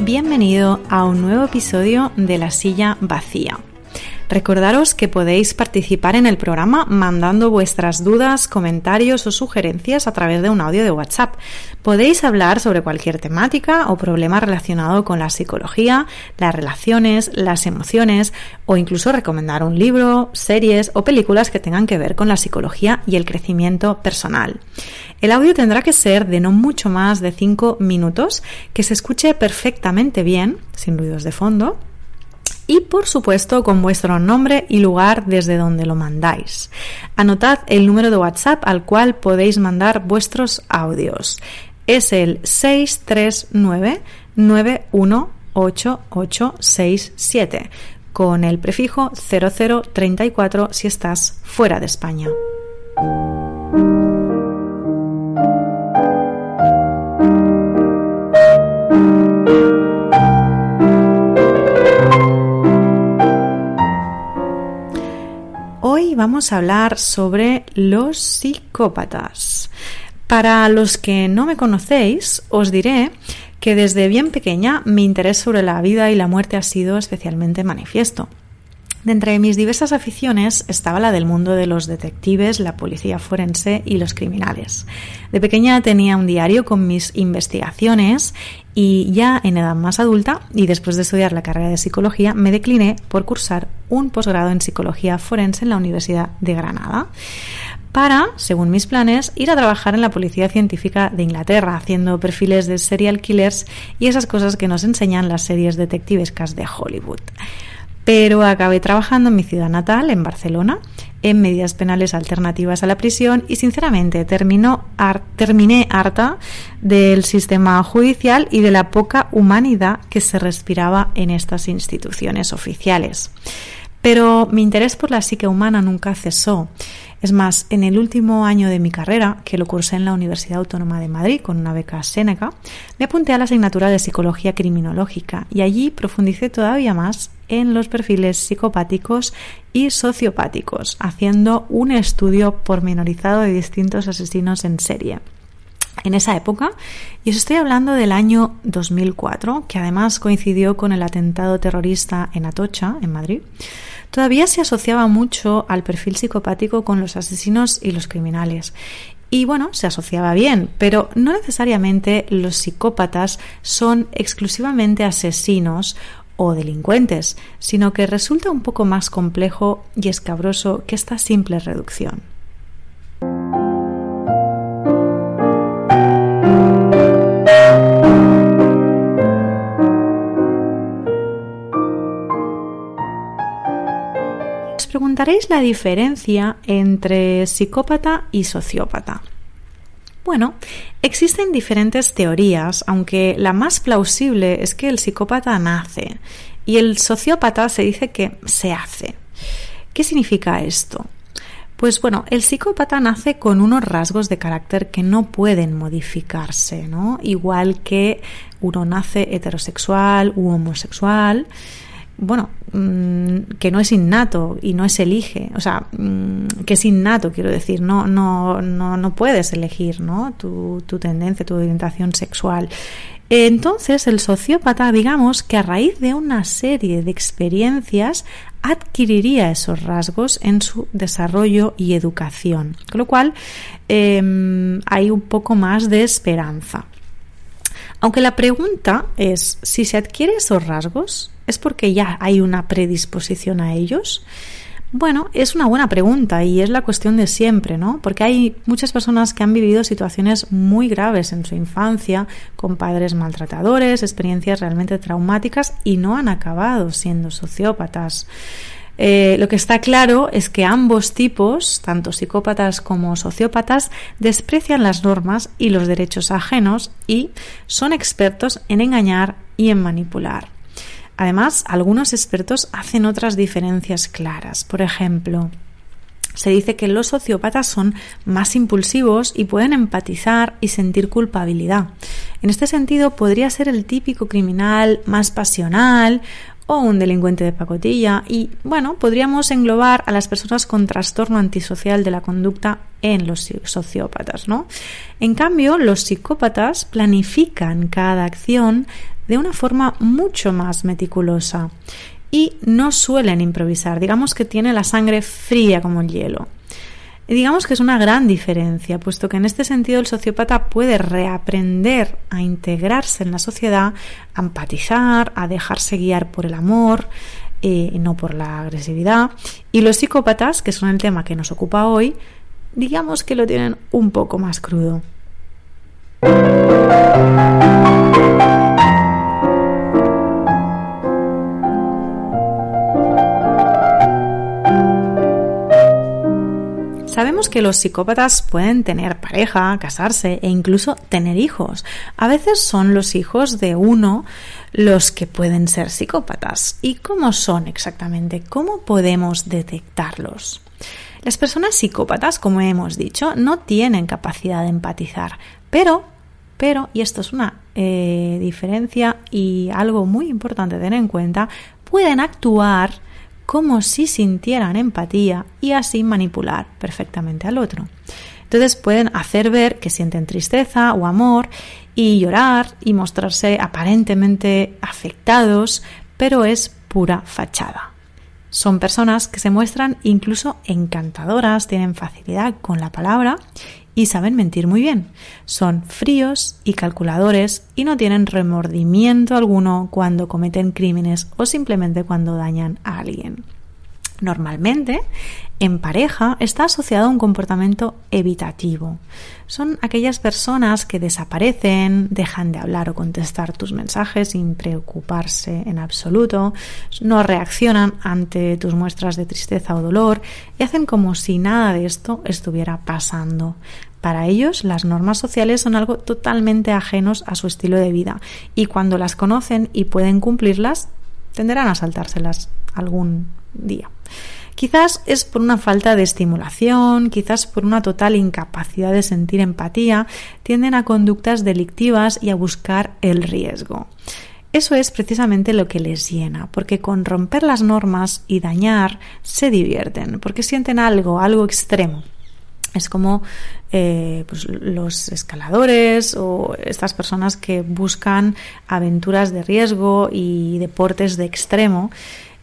Bienvenido a un nuevo episodio de La Silla Vacía. Recordaros que podéis participar en el programa mandando vuestras dudas, comentarios o sugerencias a través de un audio de WhatsApp. Podéis hablar sobre cualquier temática o problema relacionado con la psicología, las relaciones, las emociones o incluso recomendar un libro, series o películas que tengan que ver con la psicología y el crecimiento personal. El audio tendrá que ser de no mucho más de 5 minutos, que se escuche perfectamente bien, sin ruidos de fondo, y por supuesto con vuestro nombre y lugar desde donde lo mandáis. Anotad el número de WhatsApp al cual podéis mandar vuestros audios. Es el 639 918867 con el prefijo 0034 si estás fuera de España. Hoy vamos a hablar sobre los psicópatas. Para los que no me conocéis, os diré que desde bien pequeña mi interés sobre la vida y la muerte ha sido especialmente manifiesto. De entre mis diversas aficiones estaba la del mundo de los detectives, la policía forense y los criminales. De pequeña tenía un diario con mis investigaciones y ya en edad más adulta y después de estudiar la carrera de psicología me decliné por cursar un posgrado en psicología forense en la Universidad de Granada para, según mis planes, ir a trabajar en la Policía Científica de Inglaterra, haciendo perfiles de serial killers y esas cosas que nos enseñan las series detectivescas de Hollywood pero acabé trabajando en mi ciudad natal, en Barcelona, en medidas penales alternativas a la prisión y sinceramente terminé harta del sistema judicial y de la poca humanidad que se respiraba en estas instituciones oficiales. Pero mi interés por la psique humana nunca cesó. Es más, en el último año de mi carrera, que lo cursé en la Universidad Autónoma de Madrid con una beca Séneca, me apunté a la asignatura de Psicología Criminológica y allí profundicé todavía más en los perfiles psicopáticos y sociopáticos, haciendo un estudio pormenorizado de distintos asesinos en serie. En esa época, y os estoy hablando del año 2004, que además coincidió con el atentado terrorista en Atocha, en Madrid, todavía se asociaba mucho al perfil psicopático con los asesinos y los criminales. Y bueno, se asociaba bien, pero no necesariamente los psicópatas son exclusivamente asesinos o delincuentes, sino que resulta un poco más complejo y escabroso que esta simple reducción. Preguntaréis la diferencia entre psicópata y sociópata. Bueno, existen diferentes teorías, aunque la más plausible es que el psicópata nace y el sociópata se dice que se hace. ¿Qué significa esto? Pues bueno, el psicópata nace con unos rasgos de carácter que no pueden modificarse, ¿no? Igual que uno nace heterosexual u homosexual, bueno, que no es innato y no es elige, o sea, que es innato, quiero decir, no, no, no, no puedes elegir ¿no? Tu, tendencia, tu orientación sexual. Entonces, el sociópata, digamos que a raíz de una serie de experiencias adquiriría esos rasgos en su desarrollo y educación, con lo cual eh, hay un poco más de esperanza. Aunque la pregunta es si se adquiere esos rasgos, ¿es porque ya hay una predisposición a ellos? Bueno, es una buena pregunta y es la cuestión de siempre, ¿no? Porque hay muchas personas que han vivido situaciones muy graves en su infancia, con padres maltratadores, experiencias realmente traumáticas y no han acabado siendo sociópatas. Eh, lo que está claro es que ambos tipos, tanto psicópatas como sociópatas, desprecian las normas y los derechos ajenos y son expertos en engañar y en manipular. Además, algunos expertos hacen otras diferencias claras. Por ejemplo, se dice que los sociópatas son más impulsivos y pueden empatizar y sentir culpabilidad. En este sentido, podría ser el típico criminal más pasional o un delincuente de pacotilla y bueno, podríamos englobar a las personas con trastorno antisocial de la conducta en los sociópatas, ¿no? En cambio, los psicópatas planifican cada acción de una forma mucho más meticulosa y no suelen improvisar, digamos que tiene la sangre fría como el hielo. Digamos que es una gran diferencia, puesto que en este sentido el sociópata puede reaprender a integrarse en la sociedad, a empatizar, a dejarse guiar por el amor, y eh, no por la agresividad. Y los psicópatas, que son el tema que nos ocupa hoy, digamos que lo tienen un poco más crudo. Sabemos que los psicópatas pueden tener pareja, casarse e incluso tener hijos. A veces son los hijos de uno los que pueden ser psicópatas. ¿Y cómo son exactamente? ¿Cómo podemos detectarlos? Las personas psicópatas, como hemos dicho, no tienen capacidad de empatizar, pero, pero, y esto es una eh, diferencia y algo muy importante tener en cuenta, pueden actuar como si sintieran empatía y así manipular perfectamente al otro. Entonces pueden hacer ver que sienten tristeza o amor y llorar y mostrarse aparentemente afectados, pero es pura fachada. Son personas que se muestran incluso encantadoras, tienen facilidad con la palabra y saben mentir muy bien. Son fríos y calculadores y no tienen remordimiento alguno cuando cometen crímenes o simplemente cuando dañan a alguien. Normalmente, en pareja está asociado a un comportamiento evitativo. Son aquellas personas que desaparecen, dejan de hablar o contestar tus mensajes sin preocuparse en absoluto, no reaccionan ante tus muestras de tristeza o dolor y hacen como si nada de esto estuviera pasando. Para ellos las normas sociales son algo totalmente ajenos a su estilo de vida y cuando las conocen y pueden cumplirlas, tenderán a saltárselas algún día. Quizás es por una falta de estimulación, quizás por una total incapacidad de sentir empatía, tienden a conductas delictivas y a buscar el riesgo. Eso es precisamente lo que les llena, porque con romper las normas y dañar se divierten, porque sienten algo, algo extremo. Es como eh, pues, los escaladores o estas personas que buscan aventuras de riesgo y deportes de extremo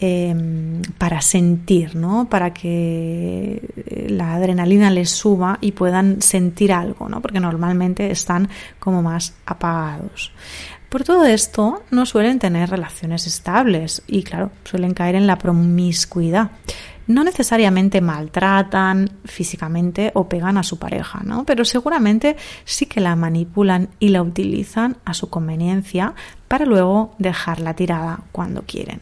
Em, para sentir, ¿no? Para que la adrenalina les suba y puedan sentir algo, ¿no? Porque normalmente están como más apagados. Por todo esto, no suelen tener relaciones estables y, claro, suelen caer en la promiscuidad. No necesariamente maltratan físicamente o pegan a su pareja, ¿no? Pero seguramente sí que la manipulan y la utilizan a su conveniencia para luego dejarla tirada cuando quieren.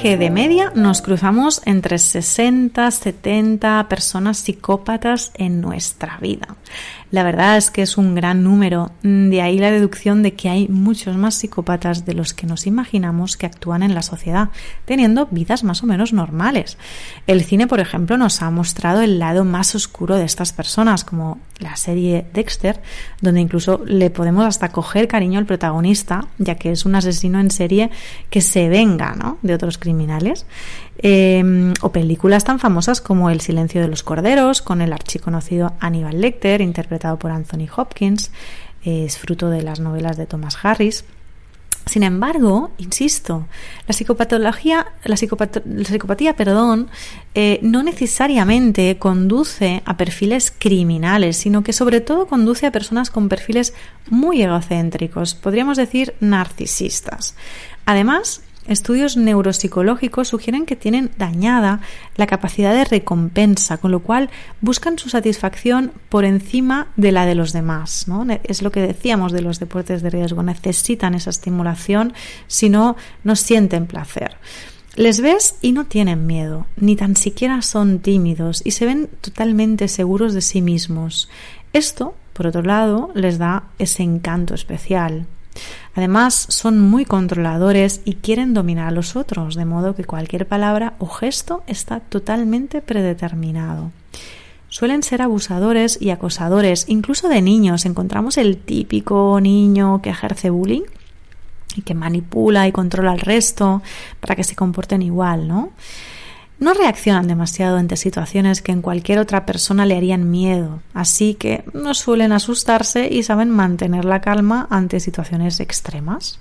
Que de media nos cruzamos entre 60, 70 personas psicópatas en nuestra vida. La verdad es que es un gran número, de ahí la deducción de que hay muchos más psicópatas de los que nos imaginamos que actúan en la sociedad, teniendo vidas más o menos normales. El cine, por ejemplo, nos ha mostrado el lado más oscuro de estas personas, como la serie Dexter, donde incluso le podemos hasta coger cariño al protagonista, ya que es un asesino en serie que se venga ¿no? de otros criminales. Em, o películas tan famosas como El silencio de los corderos, con el archiconocido Aníbal Lecter, interpretado por Anthony Hopkins, es fruto de las novelas de Thomas Harris. Sin embargo, insisto, la psicopatología, la, psicopatía, perdón, eh, no necesariamente conduce a perfiles criminales, sino que sobre todo conduce a personas con perfiles muy egocéntricos, podríamos decir narcisistas. Además, Estudios neuropsicológicos sugieren que tienen dañada la capacidad de recompensa, con lo cual buscan su satisfacción por encima de la de los demás. ¿no? Es lo que decíamos de los deportes de riesgo, necesitan esa estimulación, si no, no sienten placer. Les ves y no tienen miedo, ni tan siquiera son tímidos y se ven totalmente seguros de sí mismos. Esto, por otro lado, les da ese encanto especial. Además, son muy controladores y quieren dominar a los otros, de modo que cualquier palabra o gesto está totalmente predeterminado. Suelen ser abusadores y acosadores, incluso de niños. Encontramos el típico niño que ejerce bullying y que manipula y controla al resto para que se comporten igual, ¿no? No reaccionan demasiado ante situaciones que en cualquier otra persona le harían miedo, así que no suelen asustarse y saben mantener la calma ante situaciones extremas.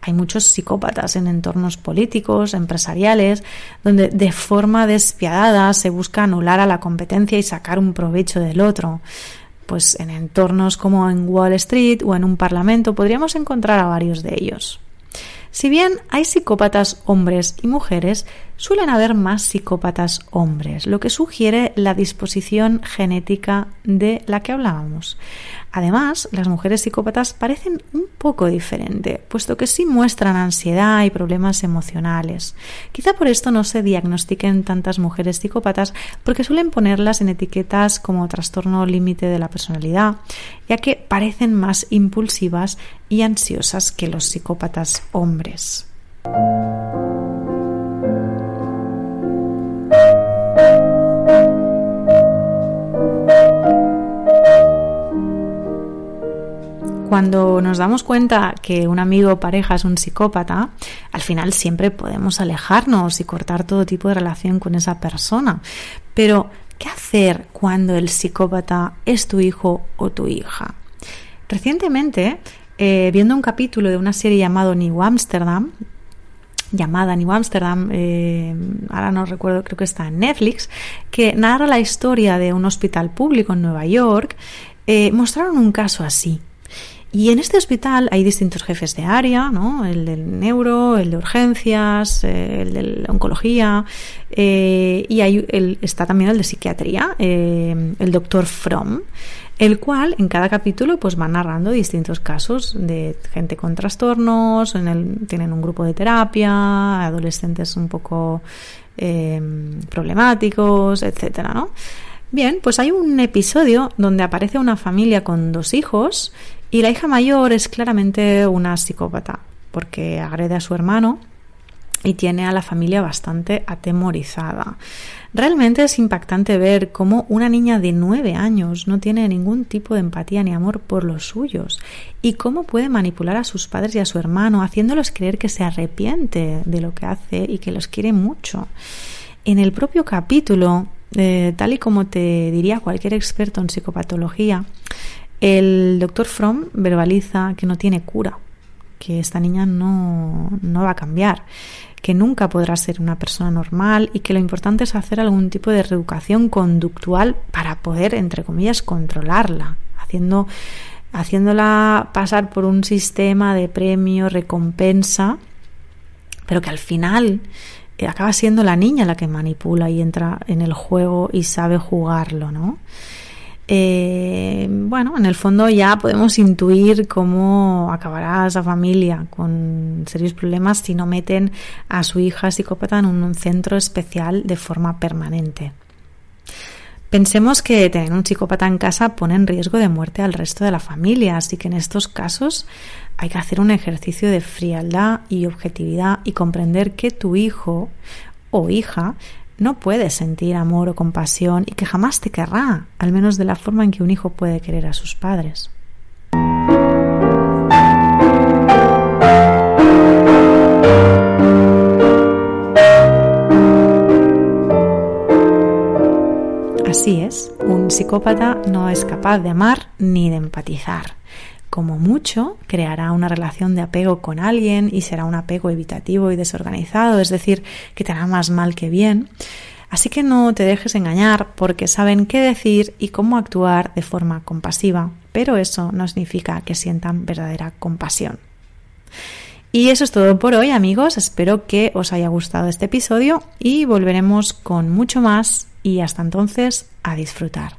Hay muchos psicópatas en entornos políticos, empresariales, donde de forma despiadada se busca anular a la competencia y sacar un provecho del otro. Pues en entornos como en Wall Street o en un parlamento podríamos encontrar a varios de ellos. Si bien hay psicópatas hombres y mujeres, suelen haber más psicópatas hombres, lo que sugiere la disposición genética de la que hablábamos. Además, las mujeres psicópatas parecen un poco diferente, puesto que sí muestran ansiedad y problemas emocionales. Quizá por esto no se diagnostiquen tantas mujeres psicópatas, porque suelen ponerlas en etiquetas como trastorno límite de la personalidad, ya que parecen más impulsivas y ansiosas que los psicópatas hombres. Cuando nos damos cuenta que un amigo o pareja es un psicópata, al final siempre podemos alejarnos y cortar todo tipo de relación con esa persona. Pero, ¿qué hacer cuando el psicópata es tu hijo o tu hija? Recientemente, eh, viendo un capítulo de una serie llamado New Amsterdam, llamada New Amsterdam, eh, ahora no recuerdo, creo que está en Netflix, que narra la historia de un hospital público en Nueva York, eh, mostraron un caso así. Y en este hospital hay distintos jefes de área, ¿no? El del neuro, el de urgencias, eh, el de oncología, eh, y hay el, está también el de psiquiatría, eh, el doctor Fromm, el cual en cada capítulo pues va narrando distintos casos de gente con trastornos, tienen un grupo de terapia, adolescentes un poco problemáticos, etcétera, ¿no? Bien, pues hay un episodio donde aparece una familia con dos hijos y la hija mayor es claramente una psicópata, porque agrede a su hermano y tiene a la familia bastante atemorizada. Realmente es impactante ver cómo una niña de nueve años no tiene ningún tipo de empatía ni amor por los suyos y cómo puede manipular a sus padres y a su hermano haciéndolos creer que se arrepiente de lo que hace y que los quiere mucho. En el propio capítulo, eh, tal y como te diría cualquier experto en psicopatología, el doctor Fromm verbaliza que no tiene cura, que esta niña no, va a cambiar, que nunca podrá ser una persona normal y que lo importante es hacer algún tipo de reeducación conductual para poder, entre comillas, controlarla, haciendo, haciéndola pasar por un sistema de premio, recompensa, pero que al final acaba siendo la niña la que manipula y entra en el juego y sabe jugarlo, ¿no? Eh, bueno, en el fondo ya podemos intuir cómo acabará esa familia con serios problemas si no meten a su hija psicópata en un centro especial de forma permanente. Pensemos que tener un psicópata en casa pone en riesgo de muerte al resto de la familia, así que en estos casos hay que hacer un ejercicio de frialdad y objetividad y comprender que tu hijo o hija no puedes sentir amor o compasión y que jamás te querrá, al menos de la forma en que un hijo puede querer a sus padres. Así es, un psicópata no es capaz de amar ni de empatizar. Como mucho, creará una relación de apego con alguien y será un apego evitativo y desorganizado, es decir, que te hará más mal que bien. Así que no te dejes engañar porque saben qué decir y cómo actuar de forma compasiva, pero eso no significa que sientan verdadera compasión. Y eso es todo por hoy amigos, espero que os haya gustado este episodio y volveremos con mucho más y hasta entonces a disfrutar.